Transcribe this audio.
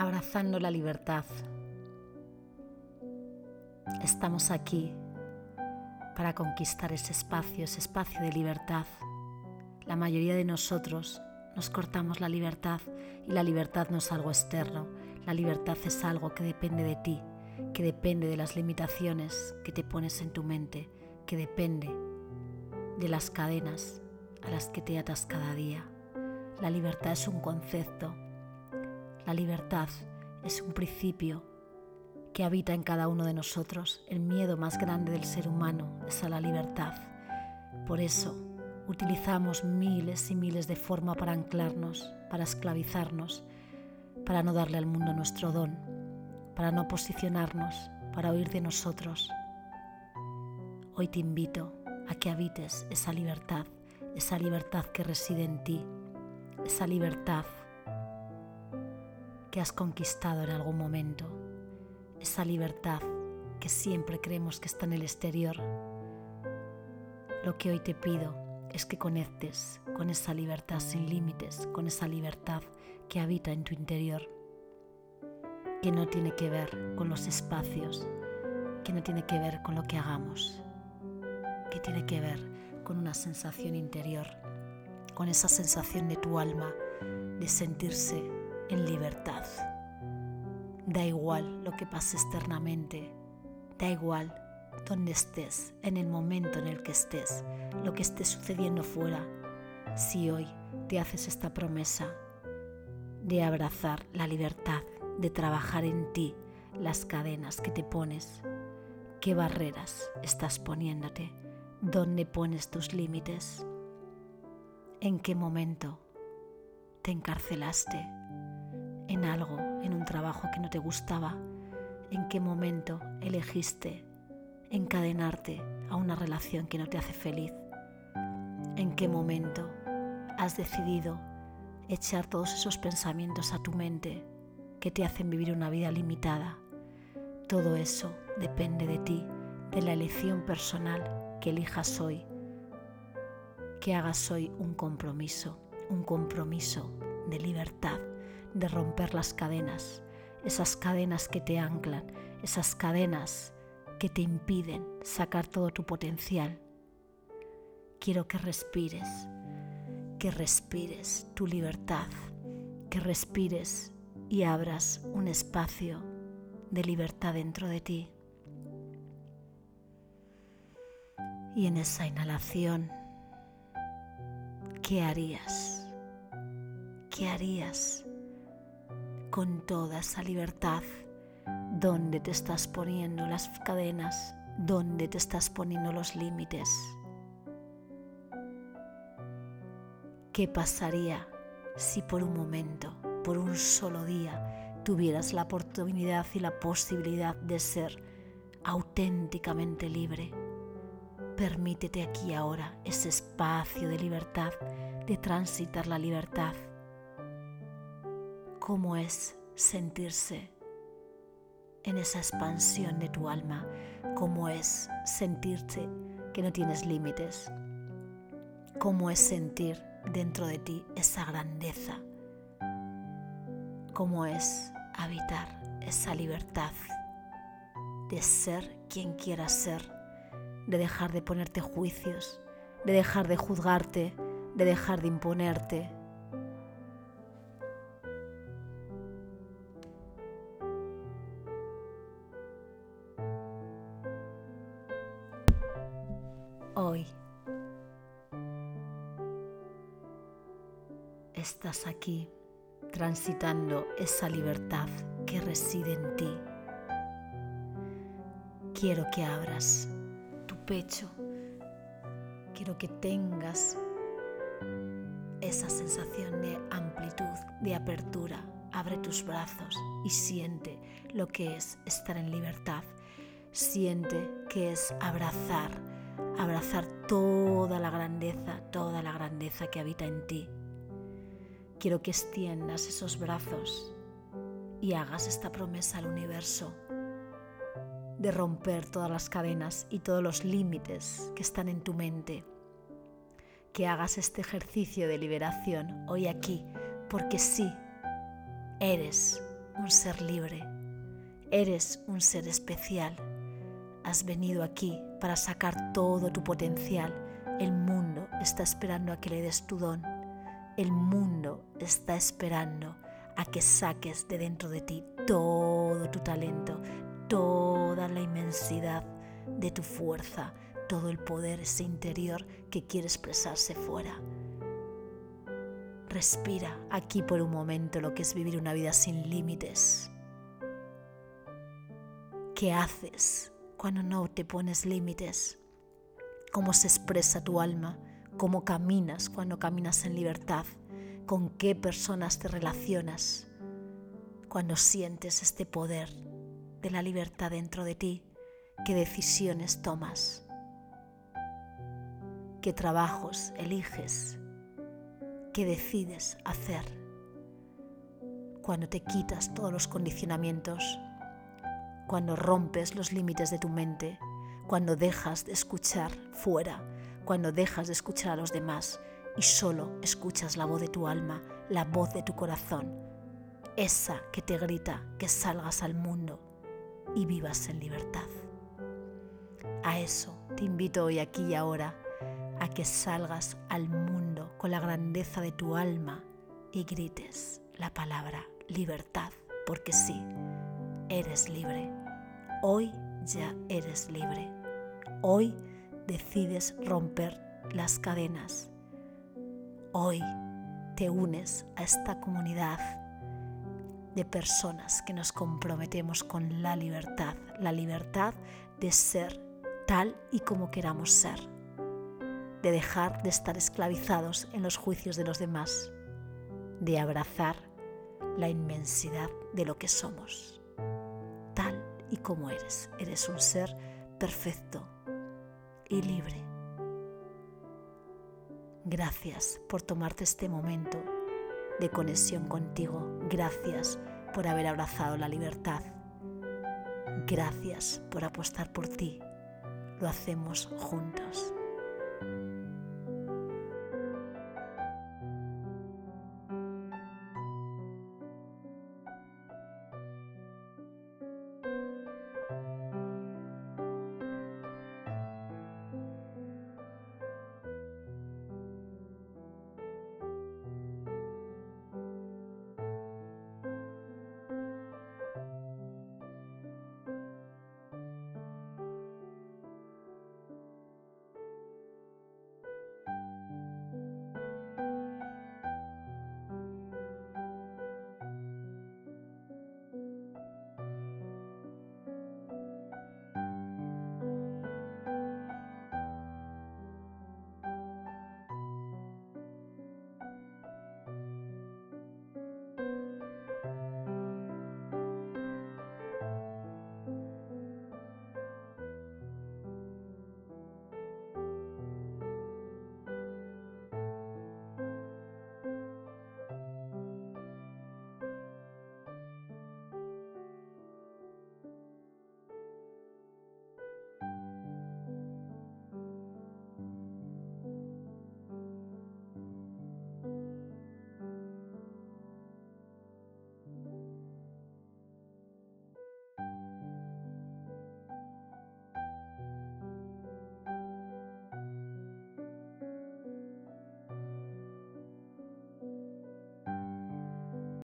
abrazando la libertad. Estamos aquí para conquistar ese espacio, ese espacio de libertad. La mayoría de nosotros nos cortamos la libertad y la libertad no es algo externo, la libertad es algo que depende de ti, que depende de las limitaciones que te pones en tu mente, que depende de las cadenas a las que te atas cada día. La libertad es un concepto, la libertad es un principio que habita en cada uno de nosotros. El miedo más grande del ser humano es a la libertad. Por eso utilizamos miles y miles de formas para anclarnos, para esclavizarnos, para no darle al mundo nuestro don, para no posicionarnos, para huir de nosotros. Hoy te invito a que habites esa libertad, esa libertad que reside en ti, esa libertad que has conquistado en algún momento, esa libertad que siempre creemos que está en el exterior. Lo que hoy te pido es que conectes con esa libertad sin límites, con esa libertad que habita en tu interior, que no tiene que ver con los espacios, que no tiene que ver con lo que hagamos, que tiene que ver con una sensación interior, con esa sensación de tu alma de sentirse en libertad. Da igual lo que pase externamente, da igual donde estés, en el momento en el que estés, lo que esté sucediendo fuera, si hoy te haces esta promesa de abrazar la libertad, de trabajar en ti las cadenas que te pones, qué barreras estás poniéndote, dónde pones tus límites, en qué momento te encarcelaste en algo, en un trabajo que no te gustaba, en qué momento elegiste encadenarte a una relación que no te hace feliz, en qué momento has decidido echar todos esos pensamientos a tu mente que te hacen vivir una vida limitada. Todo eso depende de ti, de la elección personal que elijas hoy, que hagas hoy un compromiso, un compromiso de libertad de romper las cadenas, esas cadenas que te anclan, esas cadenas que te impiden sacar todo tu potencial. Quiero que respires, que respires tu libertad, que respires y abras un espacio de libertad dentro de ti. Y en esa inhalación, ¿qué harías? ¿Qué harías con toda esa libertad, dónde te estás poniendo las cadenas, dónde te estás poniendo los límites. ¿Qué pasaría si por un momento, por un solo día, tuvieras la oportunidad y la posibilidad de ser auténticamente libre? Permítete aquí ahora ese espacio de libertad, de transitar la libertad cómo es sentirse en esa expansión de tu alma, cómo es sentirte que no tienes límites, cómo es sentir dentro de ti esa grandeza, cómo es habitar esa libertad de ser quien quieras ser, de dejar de ponerte juicios, de dejar de juzgarte, de dejar de imponerte, estás aquí transitando esa libertad que reside en ti. Quiero que abras tu pecho, quiero que tengas esa sensación de amplitud, de apertura. Abre tus brazos y siente lo que es estar en libertad. Siente que es abrazar abrazar toda la grandeza, toda la grandeza que habita en ti. Quiero que extiendas esos brazos y hagas esta promesa al universo de romper todas las cadenas y todos los límites que están en tu mente. Que hagas este ejercicio de liberación hoy aquí, porque sí, eres un ser libre, eres un ser especial. Has venido aquí para sacar todo tu potencial. El mundo está esperando a que le des tu don. El mundo está esperando a que saques de dentro de ti todo tu talento, toda la inmensidad de tu fuerza, todo el poder ese interior que quiere expresarse fuera. Respira aquí por un momento lo que es vivir una vida sin límites. ¿Qué haces cuando no te pones límites? ¿Cómo se expresa tu alma? ¿Cómo caminas cuando caminas en libertad? ¿Con qué personas te relacionas? Cuando sientes este poder de la libertad dentro de ti, ¿qué decisiones tomas? ¿Qué trabajos eliges? ¿Qué decides hacer? Cuando te quitas todos los condicionamientos, cuando rompes los límites de tu mente, cuando dejas de escuchar fuera, cuando dejas de escuchar a los demás y solo escuchas la voz de tu alma, la voz de tu corazón, esa que te grita que salgas al mundo y vivas en libertad. A eso te invito hoy aquí y ahora a que salgas al mundo con la grandeza de tu alma y grites la palabra libertad, porque sí, eres libre. Hoy ya eres libre. Hoy decides romper las cadenas. Hoy te unes a esta comunidad de personas que nos comprometemos con la libertad, la libertad de ser tal y como queramos ser de dejar de estar esclavizados en los juicios de los demás, de abrazar la inmensidad de lo que somos, tal y como eres. Eres un ser perfecto y libre. Gracias por tomarte este momento de conexión contigo. Gracias por haber abrazado la libertad. Gracias por apostar por ti. Lo hacemos juntos.